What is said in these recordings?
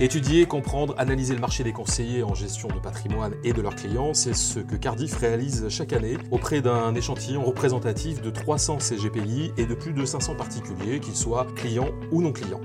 Étudier, comprendre, analyser le marché des conseillers en gestion de patrimoine et de leurs clients, c'est ce que Cardiff réalise chaque année auprès d'un échantillon représentatif de 300 CGPI et de plus de 500 particuliers, qu'ils soient clients ou non clients.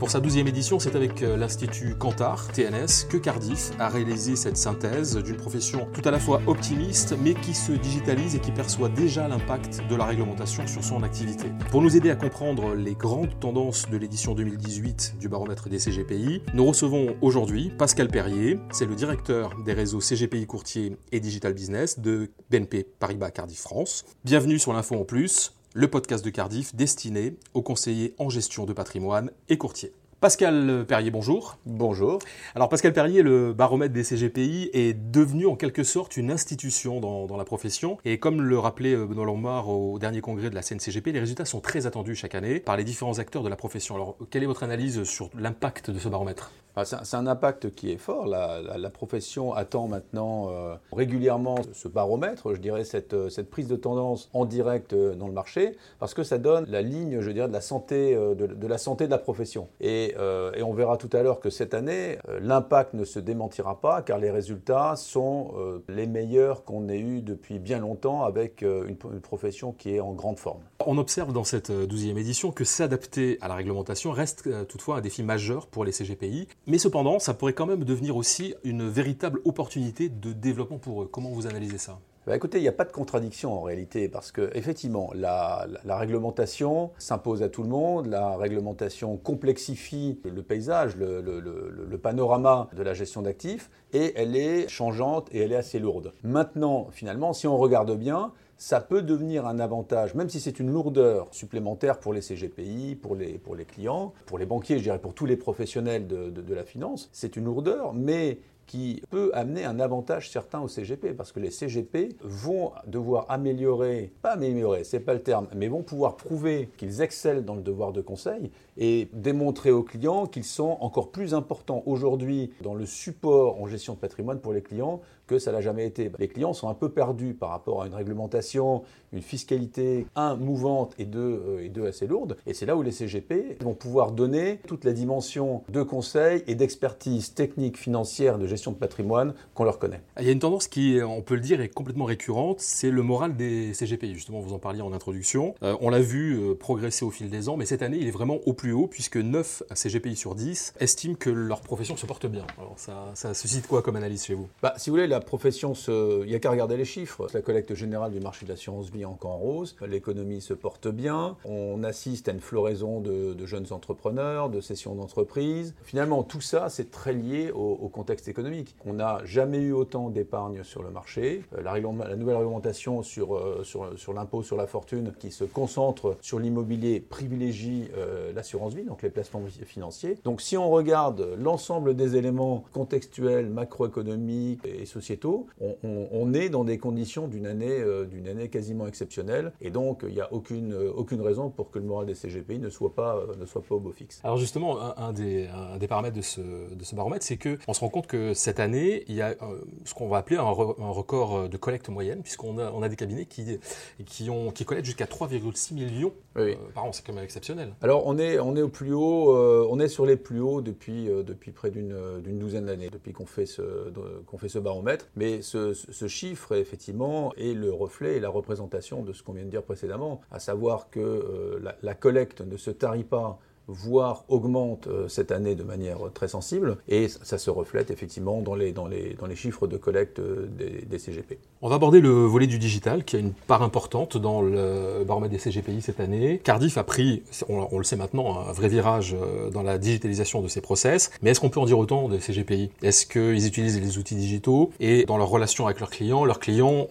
Pour sa douzième édition, c'est avec euh, l'Institut Cantar, TNS, que Cardiff a réalisé cette synthèse d'une profession tout à la fois optimiste, mais qui se digitalise et qui perçoit déjà l'impact de la réglementation sur son activité. Pour nous aider à comprendre les grandes tendances de l'édition 2018 du baromètre des CGPI, nous recevons aujourd'hui Pascal Perrier, c'est le directeur des réseaux CGPI Courtier et Digital Business de BNP Paribas Cardiff France. Bienvenue sur l'Info en Plus, le podcast de Cardiff destiné aux conseillers en gestion de patrimoine et courtiers. Pascal Perrier, bonjour. Bonjour. Alors Pascal Perrier, le baromètre des CGPI est devenu en quelque sorte une institution dans, la profession. Et comme le rappelait euh, Benoît Lombard au dernier congrès de la CNCGP, les résultats sont très attendus chaque année par les différents acteurs de la profession. Alors quelle est votre analyse sur l'impact de ce baromètre? C'est un impact qui est fort. La, profession attend maintenant euh, régulièrement ce baromètre, je dirais cette, euh, prise de tendance en direct euh, dans le marché, parce que ça donne la ligne, je dirais, de la santé de, la santé de la profession. Et, on verra tout à l'heure que cette année, l'impact ne se démentira pas, car les résultats sont les meilleurs qu'on ait eu depuis bien longtemps avec une, une, profession qui est en grande forme. On observe dans cette douzième édition que s'adapter à la réglementation reste toutefois un défi majeur pour les CGPI. Mais cependant, ça pourrait quand même devenir aussi une véritable opportunité de développement pour eux. Comment vous analysez ça? Bah écoutez, il n'y a pas de contradiction en réalité, parce que effectivement, la, réglementation s'impose à tout le monde, la réglementation complexifie le paysage, le, le panorama de la gestion d'actifs, et elle est changeante et elle est assez lourde. Maintenant, finalement, si on regarde bien, ça peut devenir un avantage, même si c'est une lourdeur supplémentaire pour les CGPI, pour les, clients, pour les banquiers, je dirais pour tous les professionnels de la finance. C'est une lourdeur, mais qui peut amener un avantage certain au CGP, parce que les CGP vont devoir améliorer, pas améliorer, c'est pas le terme, mais vont pouvoir prouver qu'ils excellent dans le devoir de conseil et démontrer aux clients qu'ils sont encore plus importants aujourd'hui dans le support en gestion de patrimoine pour les clients que ça l'a jamais été. Les clients sont un peu perdus par rapport à une réglementation, une fiscalité, un, mouvante et deux, euh, et deux assez lourde. Et c'est là où les CGP vont pouvoir donner toute la dimension de conseil et d'expertise technique, financière, de gestion de patrimoine qu'on leur connaît. Il y a une tendance qui, on peut le dire, est complètement récurrente, c'est le moral des CGP. Justement, vous en parliez en introduction. Euh, on l'a vu euh, progresser au fil des ans, mais cette année, il est vraiment au plus haut, puisque 9 CGPI sur 10 estiment que leur profession se porte bien. Alors ça, ça suscite quoi comme analyse chez vous? Bah, Si vous voulez, la profession, il n'y a qu'à regarder les chiffres. La collecte générale du marché de l'assurance vie encore en rose, l'économie se porte bien, on assiste à une floraison de, jeunes entrepreneurs, de cessions d'entreprises. Finalement, tout ça, c'est très lié au, contexte économique. On n'a jamais eu autant d'épargne sur le marché. Euh, la, nouvelle réglementation sur, euh, sur, l'impôt sur la fortune qui se concentre sur l'immobilier privilégie euh, l'assurance vie, donc les placements financiers. Donc si on regarde l'ensemble des éléments contextuels, macroéconomiques et sociaux, on, est dans des conditions d'une année, quasiment exceptionnelle. Et donc, il n'y a aucune, raison pour que le moral des CGPI ne soit pas, au beau fixe. Alors justement, un, des, paramètres de ce baromètre, c'est qu'on se rend compte que cette année, il y a ce qu'on va appeler un, record de collecte moyenne, puisqu'on a, on a des cabinets qui, qui, ont, qui collectent jusqu'à 3,6 millions par an. C'est quand même exceptionnel. Alors, on est, on est au plus haut, on est sur les plus hauts depuis, depuis près d'une douzaine d'années, depuis qu'on fait, ce, qu'on fait ce baromètre. Mais ce, chiffre, effectivement, est le reflet et la représentation de ce qu'on vient de dire précédemment, à savoir que euh, la, collecte ne se tarit pas voire augmente euh, cette année de manière très sensible, et ça se reflète effectivement dans les, dans les, dans les chiffres de collecte euh, des, CGP. On va aborder le volet du digital, qui a une part importante dans le baromètre des CGPI cette année. Cardiff a pris, on, le sait maintenant, un vrai virage euh, dans la digitalisation de ses process, mais est-ce qu'on peut en dire autant des CGPI Est-ce qu'ils utilisent les outils digitaux, et dans leur relation avec leurs clients, leurs clients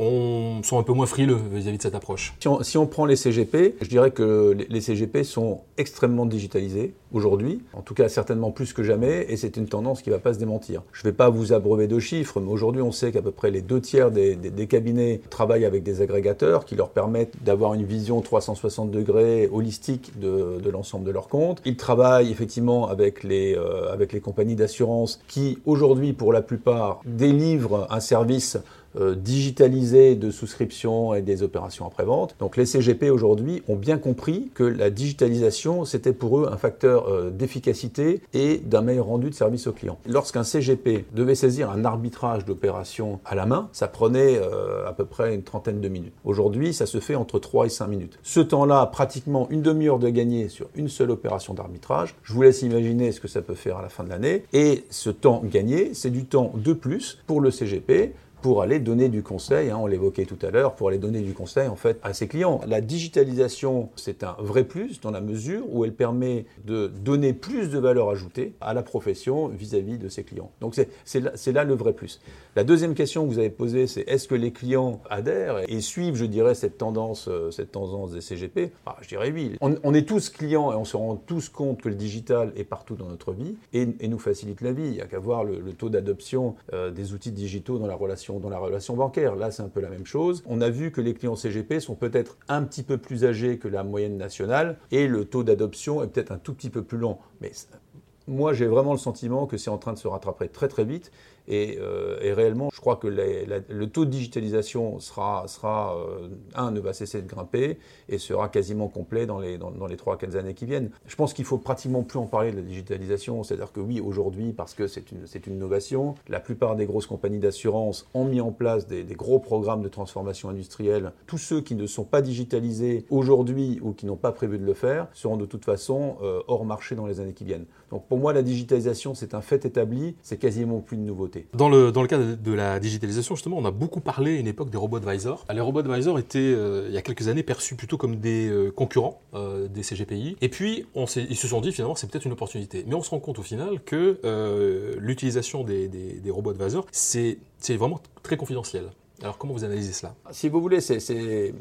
sont un peu moins frileux vis-à-vis de cette approche? Si on, si on prend les CGP, je dirais que les CGP sont extrêmement digitalisés aujourd'hui, en tout cas certainement plus que jamais, et c'est une tendance qui ne va pas se démentir. Je ne vais pas vous abreuver de chiffres, mais aujourd'hui on sait qu'à peu près les deux tiers des, cabinets travaillent avec des agrégateurs qui leur permettent d'avoir une vision 360 degrés holistique de, l'ensemble de leurs comptes. Ils travaillent effectivement euh, avec les compagnies d'assurance qui aujourd'hui pour la plupart délivrent un service euh, digitalisée de souscription et des opérations après-vente. Donc les CGP aujourd'hui ont bien compris que la digitalisation, c'était pour eux un facteur euh, d'efficacité et d'un meilleur rendu de service aux clients. Lorsqu'un CGP devait saisir un arbitrage d'opérations à la main, ça prenait euh, à peu près une trentaine de minutes. Aujourd'hui, ça se fait entre 3 et 5 minutes. Ce temps-là, pratiquement une demi-heure de gagné sur une seule opération d'arbitrage. Je vous laisse imaginer ce que ça peut faire à la fin de l'année. Et ce temps gagné, c'est du temps de plus pour le CGP pour aller donner du conseil, hein, on l'évoquait tout à l'heure, pour aller donner du conseil en fait à ses clients. La digitalisation, c'est un vrai plus dans la mesure où elle permet de donner plus de valeur ajoutée à la profession vis-à-vis de ses clients. Donc c'est là, là, le vrai plus. La deuxième question que vous avez posée, c'est est-ce que les clients adhèrent et suivent, je dirais, cette tendance, euh, cette tendance des CGP ah, Je dirais oui. On, est tous clients et on se rend tous compte que le digital est partout dans notre vie et, nous facilite la vie. Il n'y a qu'à voir le, taux d'adoption euh, des outils digitaux dans la relation dans la relation bancaire. Là, c'est un peu la même chose. On a vu que les clients CGP sont peut-être un petit peu plus âgés que la moyenne nationale et le taux d'adoption est peut-être un tout petit peu plus lent. Mais moi, j'ai vraiment le sentiment que c'est en train de se rattraper très très vite euh, et, réellement, je crois que le taux de digitalisation sera, euh, un, ne va cesser de grimper et sera quasiment complet dans les, dans, les 3-4 années qui viennent. Je pense qu'il faut pratiquement plus en parler de la digitalisation. C'est-à-dire que oui, aujourd'hui, parce que c'est une, une innovation, la plupart des grosses compagnies d'assurance ont mis en place des, gros programmes de transformation industrielle. Tous ceux qui ne sont pas digitalisés aujourd'hui ou qui n'ont pas prévu de le faire seront de toute façon euh, hors marché dans les années qui viennent. Donc pour moi, la digitalisation, c'est un fait établi, c'est quasiment plus une nouveauté. Dans le, cadre de la digitalisation, justement, on a beaucoup parlé à une époque des robots advisors. Les robots advisors étaient, euh, il y a quelques années, perçus plutôt comme des euh, concurrents euh, des CGPI. Et puis, ils se sont dit, finalement, c'est peut-être une opportunité. Mais on se rend compte au final que l'utilisation des, des, des robots advisors, c'est vraiment très confidentiel. Alors comment vous analysez cela Si vous voulez, c'est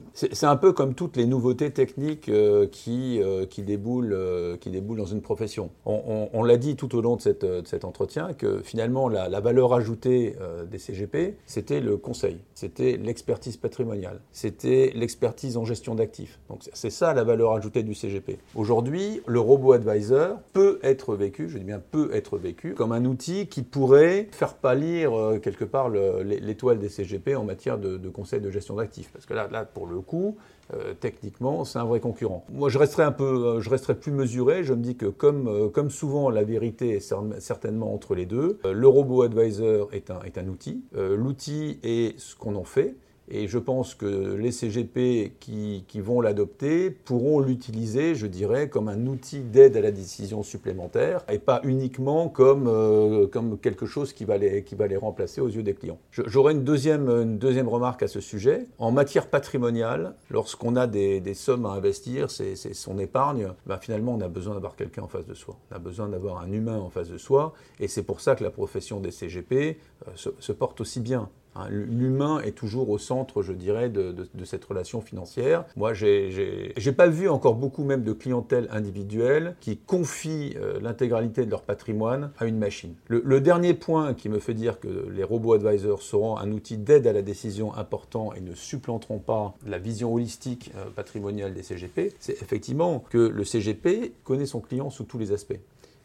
un peu comme toutes les nouveautés techniques euh, qui, euh, euh, déboulent dans une profession. On, l'a dit tout au long de, cette, de, cet entretien que finalement la, la valeur ajoutée des CGP, c'était le conseil, c'était l'expertise patrimoniale, c'était l'expertise en gestion d'actifs. Donc c'est ça la valeur ajoutée du CGP. Aujourd'hui, le robot advisor peut être vécu, je dis bien peut être vécu, comme un outil qui pourrait faire pâlir quelque part l'étoile des CGP en matière de, conseil de gestion d'actifs. Parce que là, là, pour le coup, euh, techniquement, c'est un vrai concurrent. Moi, je resterai un peu, euh, je resterai plus mesuré. Je me dis que comme, euh, comme souvent, la vérité est certainement entre les deux. le robot advisor est un, est un outil. L'outil est ce qu'on en fait. Et je pense que les CGP qui, vont l'adopter pourront l'utiliser, je dirais, comme un outil d'aide à la décision supplémentaire et pas uniquement comme, euh, comme quelque chose qui va, les, qui va les remplacer aux yeux des clients. J'aurais une deuxième, une deuxième remarque à ce sujet. En matière patrimoniale, lorsqu'on a des, sommes à investir, c'est son épargne, ben finalement on a besoin d'avoir quelqu'un en face de soi. On a besoin d'avoir un humain en face de soi et c'est pour ça que la profession des CGP euh, se porte aussi bien. Hein, l'humain est toujours au centre, je dirais, de, cette relation financière. Moi, j'ai pas vu encore beaucoup même de clientèle individuelle qui confie euh, l'intégralité de leur patrimoine à une machine. Le, dernier point qui me fait dire que les robots advisors seront un outil d'aide à la décision important et ne supplanteront pas la vision holistique euh, patrimoniale des CGP, c'est effectivement que le CGP connaît son client sous tous les aspects.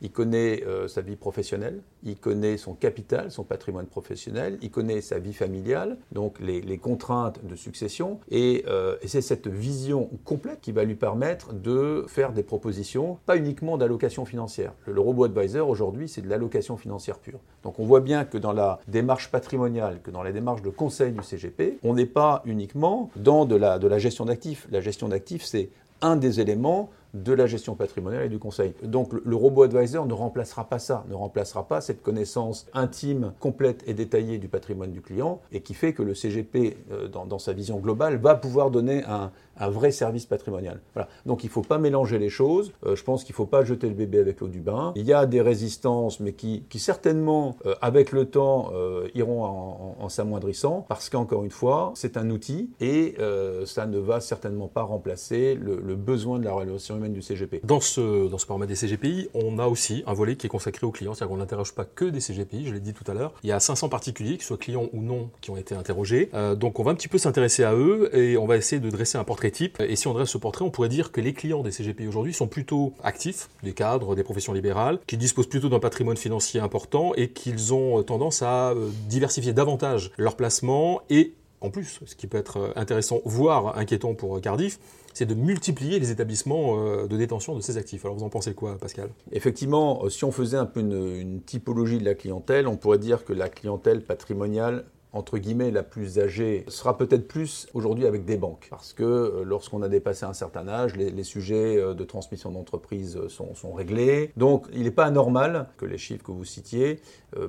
Il connaît euh, sa vie professionnelle, il connaît son capital, son patrimoine professionnel, il connaît sa vie familiale, donc les, contraintes de succession, euh, et, c'est cette vision complète qui va lui permettre de faire des propositions, pas uniquement d'allocation financière. Le, robot advisor aujourd'hui, c'est de l'allocation financière pure. Donc on voit bien que dans la démarche patrimoniale, que dans la démarche de conseil du CGP, on n'est pas uniquement dans de la, de la gestion d'actifs. La gestion d'actifs, c'est un des éléments de la gestion patrimoniale et du conseil. Donc le, robot advisor ne remplacera pas ça, ne remplacera pas cette connaissance intime, complète et détaillée du patrimoine du client et qui fait que le CGP, euh, dans, sa vision globale, va pouvoir donner un, vrai service patrimonial. Donc il ne faut pas mélanger les choses. Euh, je pense qu'il ne faut pas jeter le bébé avec l'eau du bain. Il y a des résistances, mais qui, certainement, euh, avec le temps, iront en, s'amoindrissant parce qu'encore une fois, c'est un outil et ça ne va certainement pas remplacer le, besoin de la relation du CGP. Dans ce, dans ce paramètre des CGPI, on a aussi un volet qui est consacré aux clients, c'est-à-dire qu'on n'interroge pas que des CGPI, je l'ai dit tout à l'heure. Il y a 500 particuliers, qu'ils soient clients ou non, qui ont été interrogés. Euh, donc on va un petit peu s'intéresser à eux et on va essayer de dresser un portrait Et si on dresse ce portrait, on pourrait dire que les clients des CGPI aujourd'hui sont plutôt actifs, des cadres, des professions libérales, qui disposent plutôt d'un patrimoine financier important et qu'ils ont tendance à euh, diversifier davantage leurs placements et en plus, ce qui peut être intéressant, voire inquiétant pour Cardiff, c'est de multiplier les établissements euh, de détention de ces actifs. Alors vous en pensez quoi, Pascal? Effectivement, si on faisait un peu une, typologie de la clientèle, on pourrait dire que la clientèle patrimoniale entre guillemets, la plus âgée sera peut-être plus aujourd'hui avec des banques. Parce que euh, lorsqu'on a dépassé un certain âge, les, sujets euh, de transmission d'entreprise euh, sont, réglés. Donc il n'est pas anormal que les chiffres que vous citiez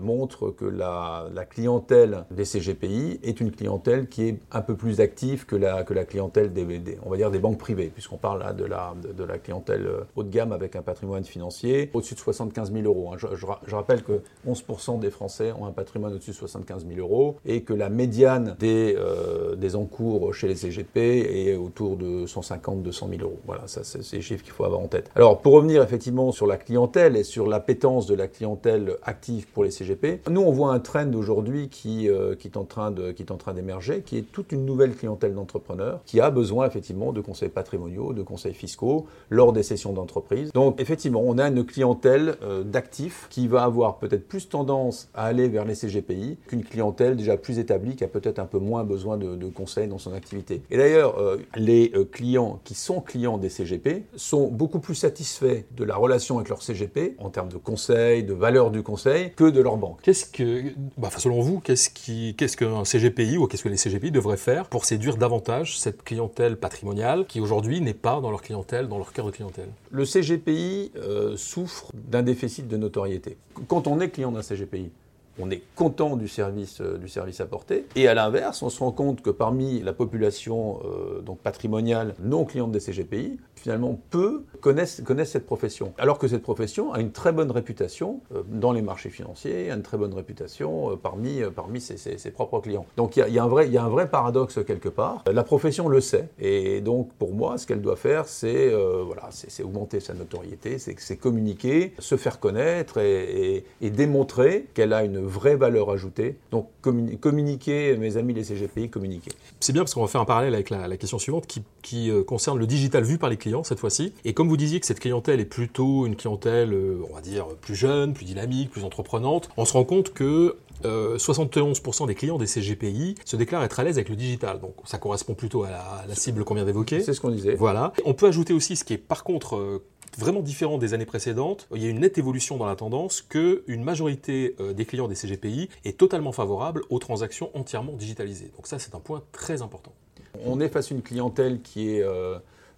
montrent que la, clientèle des CGPI est une clientèle qui est un peu plus active que la, que la clientèle des, on va dire des banques privées, puisqu'on parle là de la, de, la clientèle haut de gamme avec un patrimoine financier au-dessus de 75 000 euros. Hein. Je, rappelle que 11% des Français ont un patrimoine au-dessus de 75 000 euros. Et que la médiane des, euh, des encours chez les CGP est autour de 150-200 000 euros. Voilà, ça, c'est les chiffres qu'il faut avoir en tête. Alors, pour revenir effectivement sur la clientèle et sur l'appétence de la clientèle active pour les CGP, nous, on voit un trend aujourd'hui qui, euh, qui est en train d'émerger, qui est toute une nouvelle clientèle d'entrepreneurs qui a besoin effectivement de conseils patrimoniaux, de conseils fiscaux lors des sessions d'entreprise. Donc, effectivement, on a une clientèle euh, d'actifs qui va avoir peut-être plus tendance à aller vers les CGPI qu'une clientèle déjà plus établi, qui a peut-être un peu moins besoin de, conseils dans son activité. Et d'ailleurs, euh, les euh, clients qui sont clients des CGP sont beaucoup plus satisfaits de la relation avec leur CGP en termes de conseils, de valeur du conseil, que de leur banque. Qu'est-ce que, bah, selon vous, qu'est-ce qu'un CGPI ou qu'est-ce que les CGPI devraient faire pour séduire davantage cette clientèle patrimoniale qui aujourd'hui n'est pas dans leur clientèle, dans leur cœur de clientèle? Le CGPI euh, souffre d'un déficit de notoriété. Quand on est client d'un CGPI, on est content du service, euh, du service apporté. Et à l'inverse, on se rend compte que parmi la population euh, donc patrimoniale non cliente des CGPI, finalement peu connaissent, connaissent cette profession. Alors que cette profession a une très bonne réputation euh, dans les marchés financiers, a une très bonne réputation parmi, parmi ses, propres clients. Donc il y a, y, y a un vrai paradoxe quelque part. La profession le sait. Et donc pour moi, ce qu'elle doit faire, c'est voilà, augmenter sa notoriété, c'est communiquer, se faire connaître et, démontrer qu'elle a une vraie valeur ajoutée. Donc communiquer, mes amis les CGPI, communiquer. C'est bien parce qu'on va faire un parallèle avec la, la question suivante qui, qui concerne le digital vu par les clients cette fois-ci. Et comme vous disiez que cette clientèle est plutôt une clientèle, euh, on va dire, plus jeune, plus dynamique, plus entreprenante, on se rend compte que 71% euh, des clients des CGPI se déclarent être à l'aise avec le digital. Donc ça correspond plutôt à la, cible qu'on vient d'évoquer. C'est ce qu'on disait. Voilà. On peut ajouter aussi ce qui est par contre euh, vraiment différent des années précédentes. Il y a une nette évolution dans la tendance que une majorité des clients des CGPI est totalement favorable aux transactions entièrement digitalisées. Donc ça c'est un point très important. On est face à une clientèle qui est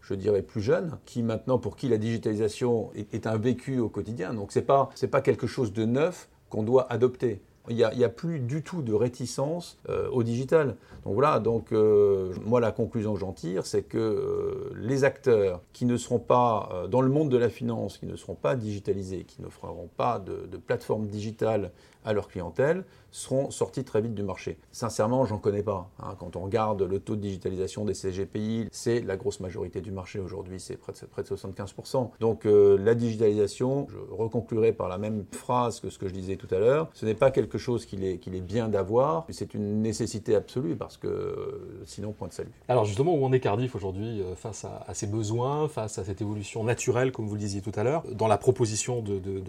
je dirais, plus jeunes, qui maintenant, pour qui la digitalisation est, un vécu au quotidien. Donc ce n'est pas quelque chose de neuf qu'on doit adopter. Il n'y a, plus du tout de réticence euh, au digital. Donc voilà, donc euh, moi la conclusion que j'en tire, c'est que euh, les acteurs qui ne seront pas dans le monde de la finance, qui ne seront pas digitalisés, qui ne feront pas de, de plateforme digitale à leur clientèle, seront sortis très vite du marché. Sincèrement, j'en connais pas. Hein. Quand on regarde le taux de digitalisation des CGPI, c'est la grosse majorité du marché aujourd'hui, c'est près, près, de 75%. Donc la digitalisation, je reconclurai par la même phrase que ce que je disais tout à l'heure, ce n'est pas quelque chose qu'il est, qu'il est bien d'avoir, mais c'est une nécessité absolue parce que euh, sinon, point de salut. Alors justement, où en est Cardiff aujourd'hui euh, face à, à, ses besoins, face à cette évolution naturelle, comme vous le disiez tout à l'heure, dans la proposition de, de,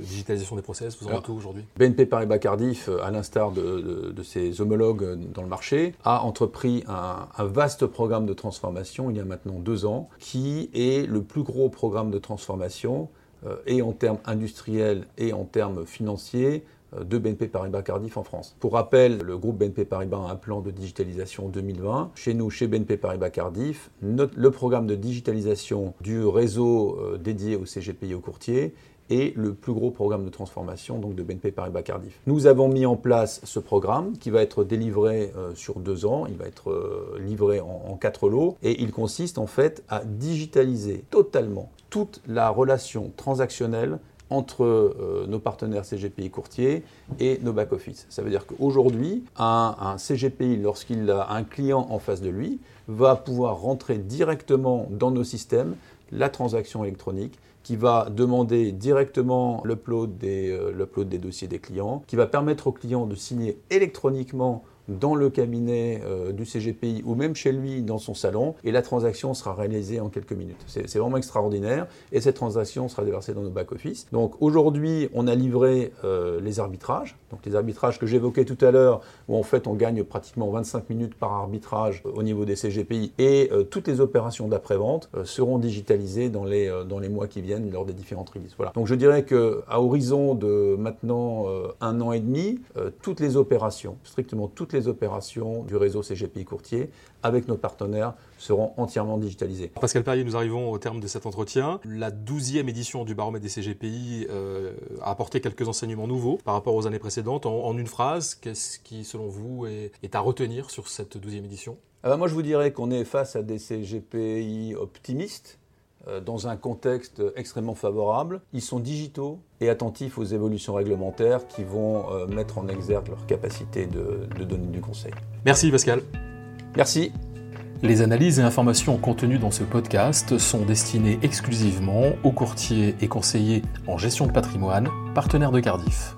digitalisation des process, vous en êtes où aujourd'hui? BNP Paribas Cardiff, à l'instar de, ses homologues dans le marché, a entrepris un, vaste programme de transformation il y a maintenant deux ans, qui est le plus gros programme de transformation euh, et en termes industriels et en termes financiers euh, de BNP Paribas Cardiff en France. Pour rappel, le groupe BNP Paribas a un plan de digitalisation 2020. Chez nous, chez BNP Paribas Cardiff, le programme de digitalisation du réseau euh, dédié au CGPI au courtier est le plus gros programme de transformation donc de BNP Paribas Cardiff. Nous avons mis en place ce programme qui va être délivré sur deux ans, il va être livré en, quatre lots et il consiste en fait à digitaliser totalement toute la relation transactionnelle entre euh, nos partenaires CGPI courtiers et nos back-office. Ça veut dire qu'aujourd'hui, un, CGPI, lorsqu'il a un client en face de lui, va pouvoir rentrer directement dans nos systèmes la transaction électronique qui va demander directement l'upload des, euh, des dossiers des clients, qui va permettre aux clients de signer électroniquement dans le cabinet euh, du CGPI ou même chez lui dans son salon et la transaction sera réalisée en quelques minutes. C'est vraiment extraordinaire et cette transaction sera déversée dans nos back-office. Donc aujourd'hui, on a livré euh, les arbitrages, donc les arbitrages que j'évoquais tout à l'heure où en fait on gagne pratiquement 25 minutes par arbitrage au niveau des CGPI et toutes les opérations d'après-vente seront digitalisées dans les, dans les mois qui viennent lors des différentes releases. Voilà. Donc je dirais qu'à horizon de maintenant un an et demi, toutes les opérations, strictement toutes les opérations du réseau CGPI Courtier avec nos partenaires seront entièrement digitalisées. Pascal Perrier, nous arrivons au terme de cet entretien. La douzième édition du baromètre des CGPI euh, a apporté quelques enseignements nouveaux par rapport aux années précédentes. En, une phrase, qu'est-ce qui, selon vous, est, à retenir sur cette douzième édition? Ah ben, Moi, je vous dirais qu'on est face à des CGPI optimistes dans un contexte extrêmement favorable. Ils sont digitaux et attentifs aux évolutions réglementaires qui vont euh, mettre en exergue leur capacité de, de donner du conseil. Merci Pascal. Merci. Les analyses et informations contenues dans ce podcast sont destinées exclusivement aux courtiers et conseillers en gestion de patrimoine, partenaires de Cardiff.